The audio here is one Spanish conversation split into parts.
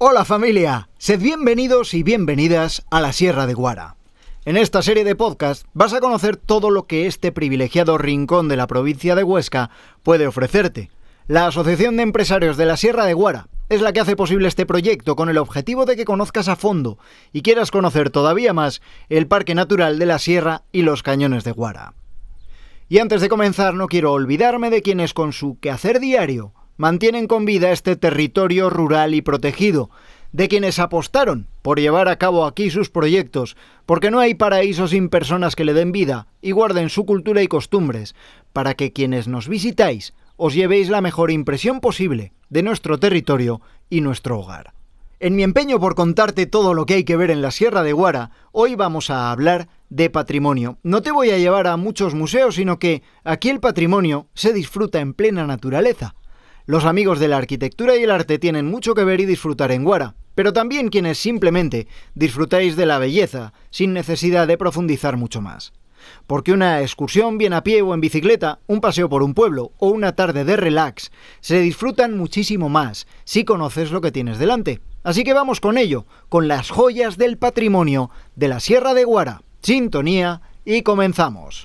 Hola familia, sed bienvenidos y bienvenidas a la Sierra de Guara. En esta serie de podcast vas a conocer todo lo que este privilegiado rincón de la provincia de Huesca puede ofrecerte. La Asociación de Empresarios de la Sierra de Guara es la que hace posible este proyecto con el objetivo de que conozcas a fondo y quieras conocer todavía más el Parque Natural de la Sierra y los Cañones de Guara. Y antes de comenzar no quiero olvidarme de quienes con su quehacer diario mantienen con vida este territorio rural y protegido, de quienes apostaron por llevar a cabo aquí sus proyectos, porque no hay paraíso sin personas que le den vida y guarden su cultura y costumbres, para que quienes nos visitáis os llevéis la mejor impresión posible de nuestro territorio y nuestro hogar. En mi empeño por contarte todo lo que hay que ver en la Sierra de Guara, hoy vamos a hablar de patrimonio. No te voy a llevar a muchos museos, sino que aquí el patrimonio se disfruta en plena naturaleza. Los amigos de la arquitectura y el arte tienen mucho que ver y disfrutar en Guara, pero también quienes simplemente disfrutáis de la belleza sin necesidad de profundizar mucho más. Porque una excursión bien a pie o en bicicleta, un paseo por un pueblo o una tarde de relax se disfrutan muchísimo más si conoces lo que tienes delante. Así que vamos con ello, con las joyas del patrimonio de la Sierra de Guara. Sintonía y comenzamos.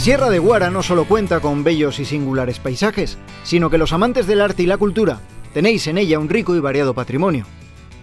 La Sierra de Guara no solo cuenta con bellos y singulares paisajes, sino que los amantes del arte y la cultura tenéis en ella un rico y variado patrimonio.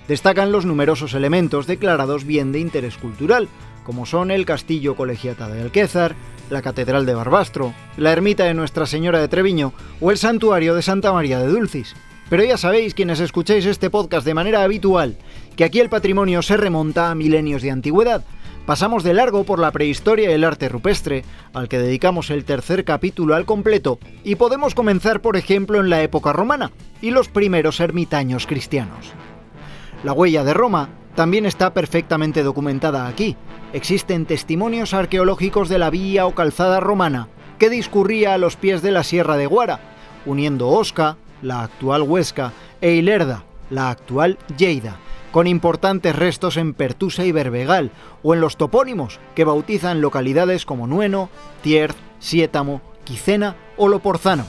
Destacan los numerosos elementos declarados bien de interés cultural, como son el Castillo Colegiata de Alquézar, la Catedral de Barbastro, la Ermita de Nuestra Señora de Treviño o el Santuario de Santa María de Dulcis. Pero ya sabéis, quienes escucháis este podcast de manera habitual, que aquí el patrimonio se remonta a milenios de antigüedad, Pasamos de largo por la prehistoria y el arte rupestre, al que dedicamos el tercer capítulo al completo, y podemos comenzar por ejemplo en la época romana y los primeros ermitaños cristianos. La huella de Roma también está perfectamente documentada aquí. Existen testimonios arqueológicos de la vía o calzada romana que discurría a los pies de la Sierra de Guara, uniendo Osca, la actual Huesca, e Ilerda, la actual Lleida con importantes restos en Pertusa y Berbegal, o en los topónimos que bautizan localidades como Nueno, Tierz, Sietamo, Quicena o Loporzano.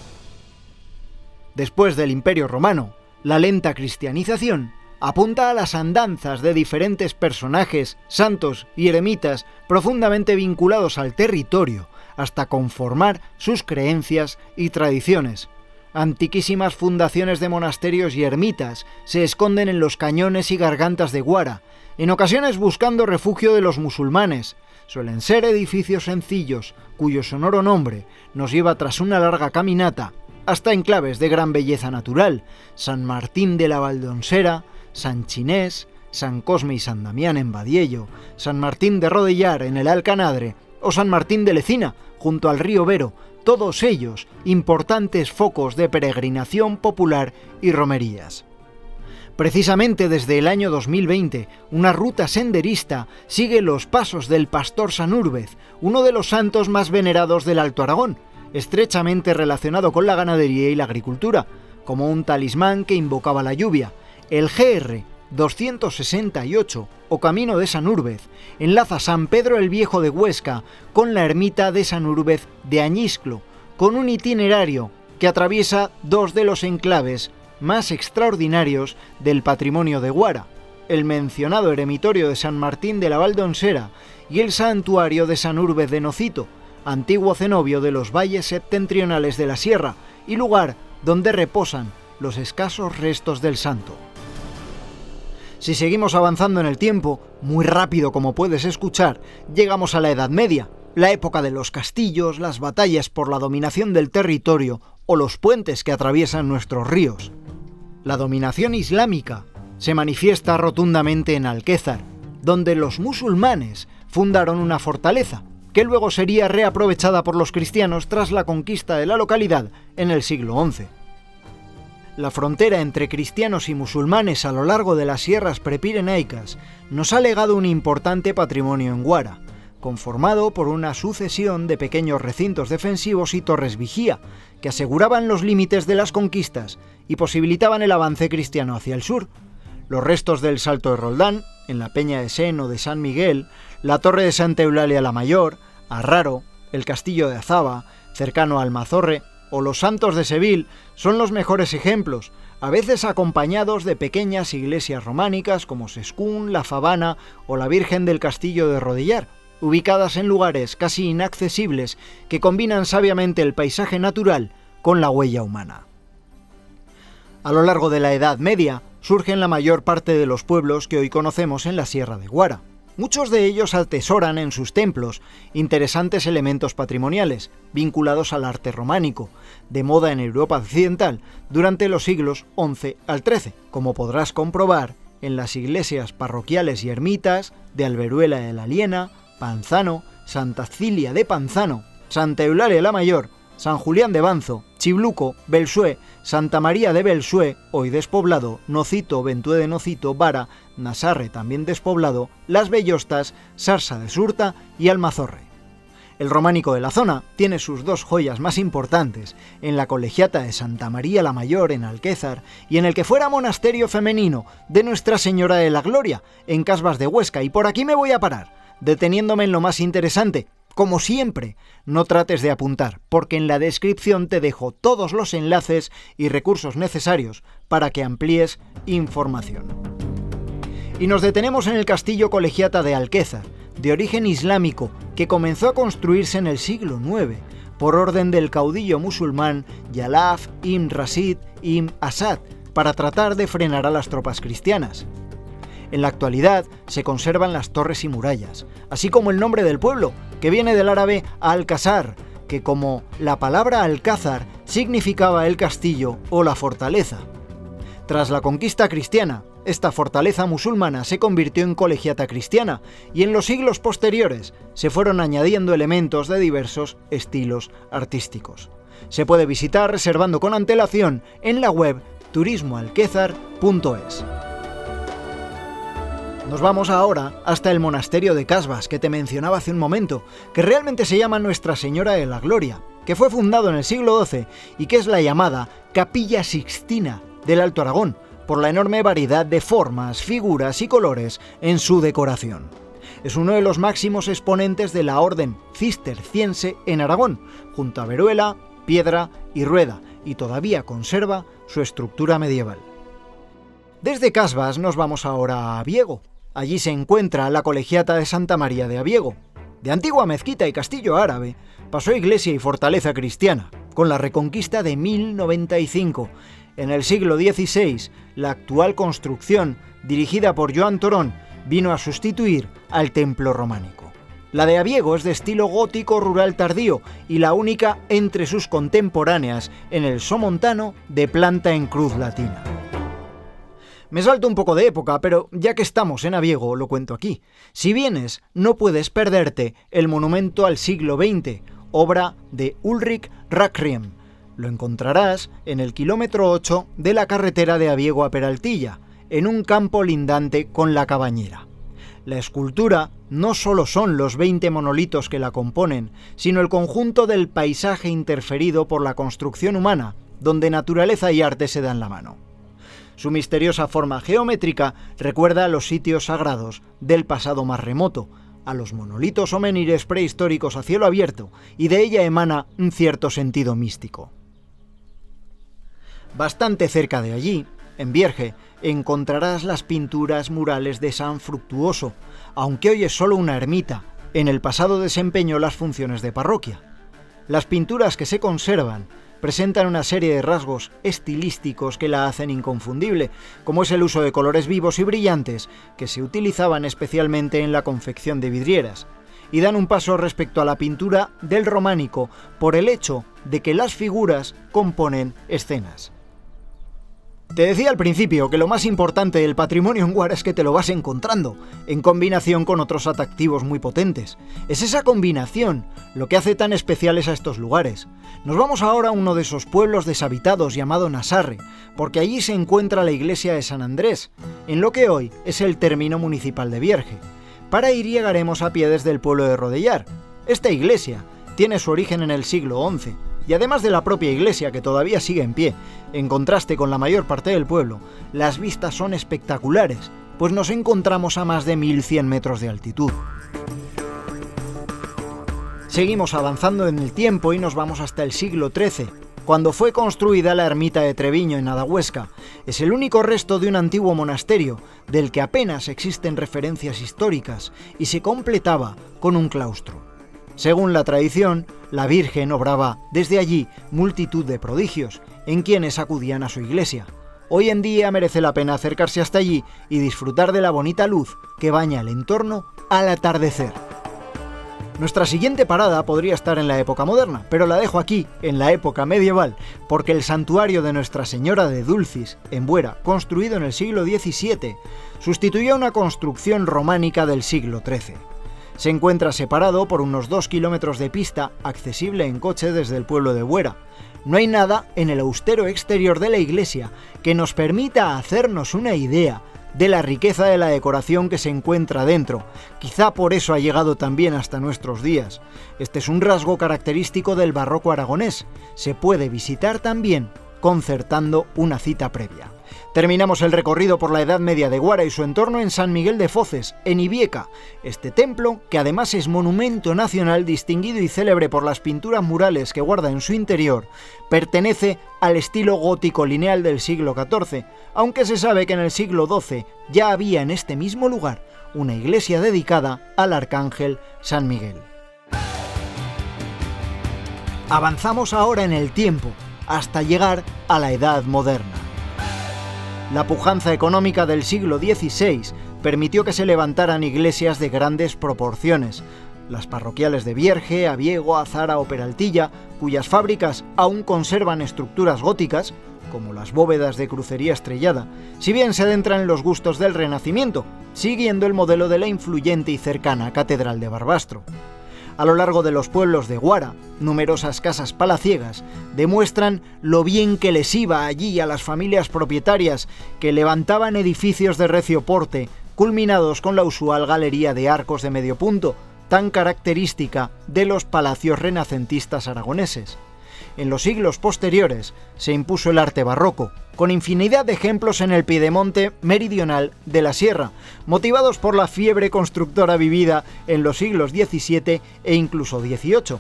Después del Imperio Romano, la lenta cristianización apunta a las andanzas de diferentes personajes, santos y eremitas profundamente vinculados al territorio, hasta conformar sus creencias y tradiciones, Antiquísimas fundaciones de monasterios y ermitas se esconden en los cañones y gargantas de Guara, en ocasiones buscando refugio de los musulmanes. Suelen ser edificios sencillos, cuyo sonoro nombre nos lleva tras una larga caminata hasta enclaves de gran belleza natural, San Martín de la Valdonsera, San Chinés, San Cosme y San Damián en Badiello, San Martín de Rodellar en el Alcanadre o San Martín de Lecina junto al río Vero, todos ellos importantes focos de peregrinación popular y romerías. Precisamente desde el año 2020, una ruta senderista sigue los pasos del pastor Sanúrbez, uno de los santos más venerados del Alto Aragón, estrechamente relacionado con la ganadería y la agricultura, como un talismán que invocaba la lluvia. El GR 268 o Camino de Sanúrbez enlaza San Pedro el Viejo de Huesca con la ermita de Sanúrbez de Añisclo, con un itinerario que atraviesa dos de los enclaves más extraordinarios del patrimonio de Guara, el mencionado eremitorio de San Martín de la Valdonsera y el santuario de Sanúrbez de Nocito, antiguo cenobio de los valles septentrionales de la sierra y lugar donde reposan los escasos restos del santo. Si seguimos avanzando en el tiempo, muy rápido como puedes escuchar, llegamos a la Edad Media, la época de los castillos, las batallas por la dominación del territorio o los puentes que atraviesan nuestros ríos. La dominación islámica se manifiesta rotundamente en Alquézar, donde los musulmanes fundaron una fortaleza, que luego sería reaprovechada por los cristianos tras la conquista de la localidad en el siglo XI la frontera entre cristianos y musulmanes a lo largo de las sierras prepirenaicas nos ha legado un importante patrimonio en Guara, conformado por una sucesión de pequeños recintos defensivos y torres vigía, que aseguraban los límites de las conquistas y posibilitaban el avance cristiano hacia el sur. los restos del Salto de Roldán, en la Peña de Seno de San Miguel, la Torre de Santa Eulalia la Mayor, Arraro, el Castillo de Azaba, cercano al Mazorre, o los Santos de Seville son los mejores ejemplos, a veces acompañados de pequeñas iglesias románicas como Sescún, La Fabana o la Virgen del Castillo de Rodillar, ubicadas en lugares casi inaccesibles que combinan sabiamente el paisaje natural con la huella humana. A lo largo de la Edad Media surgen la mayor parte de los pueblos que hoy conocemos en la Sierra de Guara. Muchos de ellos atesoran en sus templos interesantes elementos patrimoniales vinculados al arte románico, de moda en Europa occidental durante los siglos XI al XIII, como podrás comprobar en las iglesias parroquiales y ermitas de Alberuela de la Liena, Panzano, Santa Cilia de Panzano, Santa Eulalia la Mayor, San Julián de Banzo, Chibluco, Belsué, Santa María de Belsué, hoy despoblado, Nocito, Ventué de Nocito, Vara, Nasarre, también despoblado, Las Bellostas, Sarsa de Surta y Almazorre. El románico de la zona tiene sus dos joyas más importantes en la colegiata de Santa María la Mayor en Alquézar y en el que fuera monasterio femenino de Nuestra Señora de la Gloria en Casbas de Huesca y por aquí me voy a parar, deteniéndome en lo más interesante, como siempre, no trates de apuntar, porque en la descripción te dejo todos los enlaces y recursos necesarios para que amplíes información. Y nos detenemos en el castillo colegiata de Alquézar, de origen islámico que comenzó a construirse en el siglo IX por orden del caudillo musulmán Yalaf ibn Rasid ibn Asad para tratar de frenar a las tropas cristianas. En la actualidad se conservan las torres y murallas, así como el nombre del pueblo, que viene del árabe Alcázar, que como la palabra Alcázar significaba el castillo o la fortaleza. Tras la conquista cristiana, esta fortaleza musulmana se convirtió en colegiata cristiana y en los siglos posteriores se fueron añadiendo elementos de diversos estilos artísticos. Se puede visitar reservando con antelación en la web turismoalquezar.es. Nos vamos ahora hasta el monasterio de Casbas que te mencionaba hace un momento, que realmente se llama Nuestra Señora de la Gloria, que fue fundado en el siglo XII y que es la llamada Capilla Sixtina del Alto Aragón, por la enorme variedad de formas, figuras y colores en su decoración. Es uno de los máximos exponentes de la orden cisterciense en Aragón, junto a Veruela, Piedra y Rueda, y todavía conserva su estructura medieval. Desde Casbas nos vamos ahora a Viego. Allí se encuentra la colegiata de Santa María de Aviego. De antigua mezquita y castillo árabe, pasó iglesia y fortaleza cristiana, con la reconquista de 1095 en el siglo XVI, la actual construcción, dirigida por Joan Torón, vino a sustituir al templo románico. La de Aviego es de estilo gótico rural tardío y la única entre sus contemporáneas en el somontano de planta en cruz latina. Me salto un poco de época, pero ya que estamos en Aviego, lo cuento aquí. Si vienes, no puedes perderte el monumento al siglo XX, obra de Ulrich Rackriem, lo encontrarás en el kilómetro 8 de la carretera de Aviego a Peraltilla, en un campo lindante con la cabañera. La escultura no solo son los 20 monolitos que la componen, sino el conjunto del paisaje interferido por la construcción humana, donde naturaleza y arte se dan la mano. Su misteriosa forma geométrica recuerda a los sitios sagrados del pasado más remoto, a los monolitos o menires prehistóricos a cielo abierto, y de ella emana un cierto sentido místico. Bastante cerca de allí, en Vierge, encontrarás las pinturas murales de San Fructuoso, aunque hoy es solo una ermita, en el pasado desempeñó las funciones de parroquia. Las pinturas que se conservan presentan una serie de rasgos estilísticos que la hacen inconfundible, como es el uso de colores vivos y brillantes, que se utilizaban especialmente en la confección de vidrieras, y dan un paso respecto a la pintura del románico por el hecho de que las figuras componen escenas. Te decía al principio que lo más importante del patrimonio en Guara es que te lo vas encontrando, en combinación con otros atractivos muy potentes. Es esa combinación lo que hace tan especiales a estos lugares. Nos vamos ahora a uno de esos pueblos deshabitados llamado Nasarre, porque allí se encuentra la iglesia de San Andrés, en lo que hoy es el término municipal de Vierge. Para ir llegaremos a pie desde el pueblo de Rodellar. Esta iglesia tiene su origen en el siglo XI y además de la propia iglesia que todavía sigue en pie, en contraste con la mayor parte del pueblo, las vistas son espectaculares, pues nos encontramos a más de 1100 metros de altitud. Seguimos avanzando en el tiempo y nos vamos hasta el siglo XIII, cuando fue construida la ermita de Treviño en Adahuesca. Es el único resto de un antiguo monasterio, del que apenas existen referencias históricas, y se completaba con un claustro. Según la tradición, la Virgen obraba desde allí multitud de prodigios en quienes acudían a su iglesia. Hoy en día merece la pena acercarse hasta allí y disfrutar de la bonita luz que baña el entorno al atardecer. Nuestra siguiente parada podría estar en la época moderna, pero la dejo aquí, en la época medieval, porque el santuario de Nuestra Señora de Dulcis, en Buera, construido en el siglo XVII, sustituyó una construcción románica del siglo XIII. Se encuentra separado por unos dos kilómetros de pista, accesible en coche desde el pueblo de Buera. No hay nada en el austero exterior de la iglesia que nos permita hacernos una idea de la riqueza de la decoración que se encuentra dentro. Quizá por eso ha llegado también hasta nuestros días. Este es un rasgo característico del barroco aragonés. Se puede visitar también concertando una cita previa. Terminamos el recorrido por la Edad Media de Guara y su entorno en San Miguel de Foces, en Ibieca. Este templo, que además es monumento nacional distinguido y célebre por las pinturas murales que guarda en su interior, pertenece al estilo gótico lineal del siglo XIV, aunque se sabe que en el siglo XII ya había en este mismo lugar una iglesia dedicada al arcángel San Miguel. Avanzamos ahora en el tiempo, hasta llegar a la Edad Moderna. La pujanza económica del siglo XVI permitió que se levantaran iglesias de grandes proporciones, las parroquiales de Vierge, Aviego, Azara o Peraltilla, cuyas fábricas aún conservan estructuras góticas, como las bóvedas de crucería estrellada, si bien se adentran en los gustos del Renacimiento, siguiendo el modelo de la influyente y cercana Catedral de Barbastro a lo largo de los pueblos de Guara, numerosas casas palaciegas demuestran lo bien que les iba allí a las familias propietarias que levantaban edificios de recio porte, culminados con la usual galería de arcos de medio punto, tan característica de los palacios renacentistas aragoneses. En los siglos posteriores se impuso el arte barroco, con infinidad de ejemplos en el piedemonte meridional de la sierra, motivados por la fiebre constructora vivida en los siglos XVII e incluso XVIII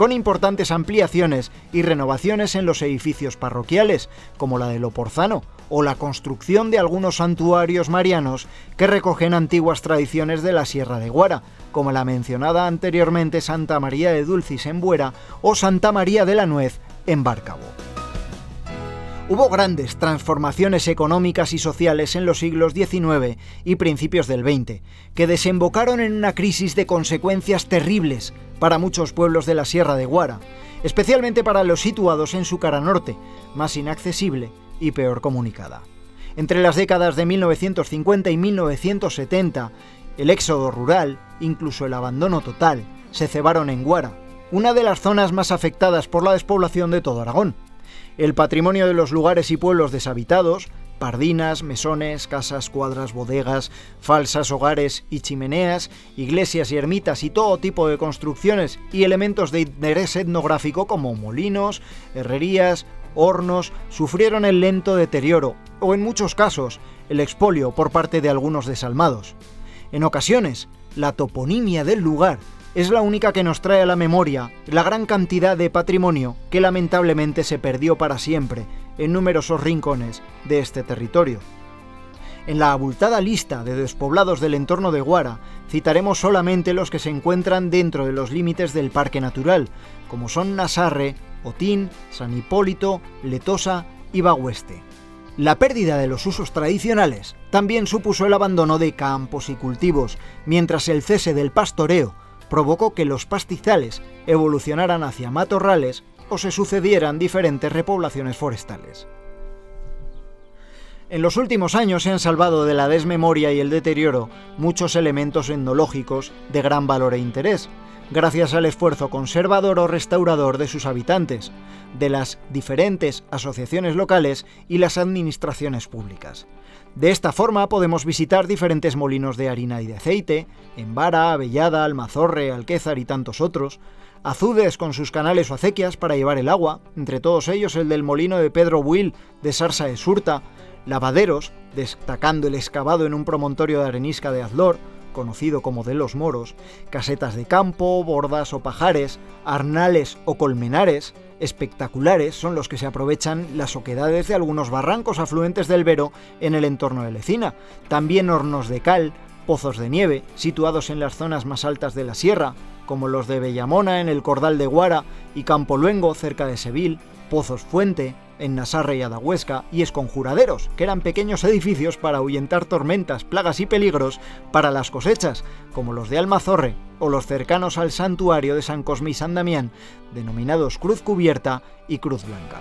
con importantes ampliaciones y renovaciones en los edificios parroquiales, como la de Loporzano, o la construcción de algunos santuarios marianos que recogen antiguas tradiciones de la Sierra de Guara, como la mencionada anteriormente Santa María de Dulcis en Buera o Santa María de la Nuez en Bárcabo. Hubo grandes transformaciones económicas y sociales en los siglos XIX y principios del XX, que desembocaron en una crisis de consecuencias terribles para muchos pueblos de la Sierra de Guara, especialmente para los situados en su cara norte, más inaccesible y peor comunicada. Entre las décadas de 1950 y 1970, el éxodo rural, incluso el abandono total, se cebaron en Guara, una de las zonas más afectadas por la despoblación de todo Aragón. El patrimonio de los lugares y pueblos deshabitados, pardinas, mesones, casas, cuadras, bodegas, falsas, hogares y chimeneas, iglesias y ermitas y todo tipo de construcciones y elementos de interés etnográfico como molinos, herrerías, hornos, sufrieron el lento deterioro o en muchos casos el expolio por parte de algunos desalmados. En ocasiones, la toponimia del lugar es la única que nos trae a la memoria la gran cantidad de patrimonio que lamentablemente se perdió para siempre en numerosos rincones de este territorio. En la abultada lista de despoblados del entorno de Guara citaremos solamente los que se encuentran dentro de los límites del parque natural, como son Nasarre, Otín, San Hipólito, Letosa y Bagüeste. La pérdida de los usos tradicionales también supuso el abandono de campos y cultivos, mientras el cese del pastoreo provocó que los pastizales evolucionaran hacia matorrales o se sucedieran diferentes repoblaciones forestales. En los últimos años se han salvado de la desmemoria y el deterioro muchos elementos etnológicos de gran valor e interés, gracias al esfuerzo conservador o restaurador de sus habitantes, de las diferentes asociaciones locales y las administraciones públicas. De esta forma podemos visitar diferentes molinos de harina y de aceite, en Vara, Avellada, Almazorre, Alquézar y tantos otros, azudes con sus canales o acequias para llevar el agua, entre todos ellos el del molino de Pedro Will de Sarsa de Surta, lavaderos, destacando el excavado en un promontorio de arenisca de Azlor, conocido como de los moros, casetas de campo, bordas o pajares, arnales o colmenares, espectaculares son los que se aprovechan las oquedades de algunos barrancos afluentes del Vero en el entorno de Lecina, también hornos de cal, pozos de nieve, situados en las zonas más altas de la sierra, como los de Bellamona en el Cordal de Guara y Campo Luengo cerca de Seville, Pozos Fuente, en Nasarre y Adahuesca, y esconjuraderos, que eran pequeños edificios para ahuyentar tormentas, plagas y peligros para las cosechas, como los de Almazorre o los cercanos al santuario de San Cosme y San Damián, denominados Cruz Cubierta y Cruz Blanca.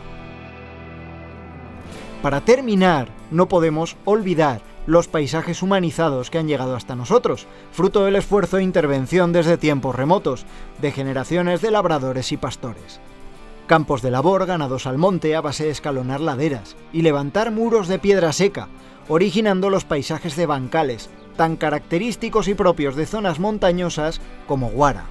Para terminar, no podemos olvidar los paisajes humanizados que han llegado hasta nosotros, fruto del esfuerzo e intervención desde tiempos remotos, de generaciones de labradores y pastores. Campos de labor ganados al monte a base de escalonar laderas y levantar muros de piedra seca, originando los paisajes de bancales, tan característicos y propios de zonas montañosas como Guara.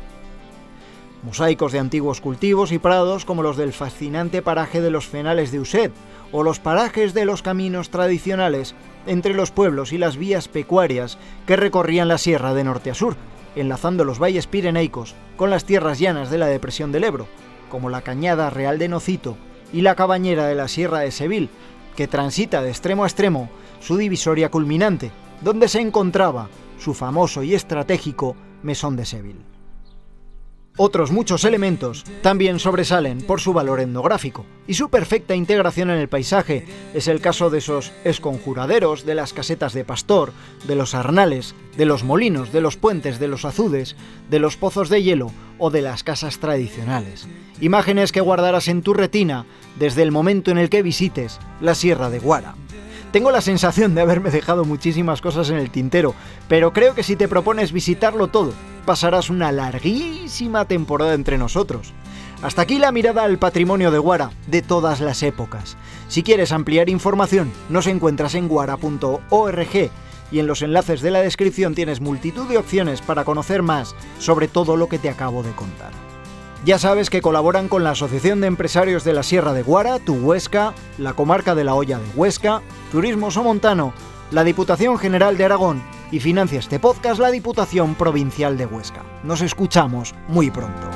Mosaicos de antiguos cultivos y prados como los del fascinante paraje de los Fenales de Used o los parajes de los caminos tradicionales entre los pueblos y las vías pecuarias que recorrían la sierra de norte a sur, enlazando los valles pireneicos con las tierras llanas de la depresión del Ebro, como la Cañada Real de Nocito y la Cabañera de la Sierra de Seville, que transita de extremo a extremo su divisoria culminante, donde se encontraba su famoso y estratégico Mesón de Seville. Otros muchos elementos también sobresalen por su valor etnográfico y su perfecta integración en el paisaje. Es el caso de esos esconjuraderos, de las casetas de pastor, de los arnales, de los molinos, de los puentes, de los azudes, de los pozos de hielo o de las casas tradicionales. Imágenes que guardarás en tu retina desde el momento en el que visites la Sierra de Guara. Tengo la sensación de haberme dejado muchísimas cosas en el tintero, pero creo que si te propones visitarlo todo, pasarás una larguísima temporada entre nosotros. Hasta aquí la mirada al patrimonio de Guara de todas las épocas. Si quieres ampliar información, nos encuentras en guara.org y en los enlaces de la descripción tienes multitud de opciones para conocer más sobre todo lo que te acabo de contar. Ya sabes que colaboran con la Asociación de Empresarios de la Sierra de Guara, Tu Huesca, la Comarca de la Hoya de Huesca, Turismo Somontano, la Diputación General de Aragón y financia este podcast la Diputación Provincial de Huesca. Nos escuchamos muy pronto.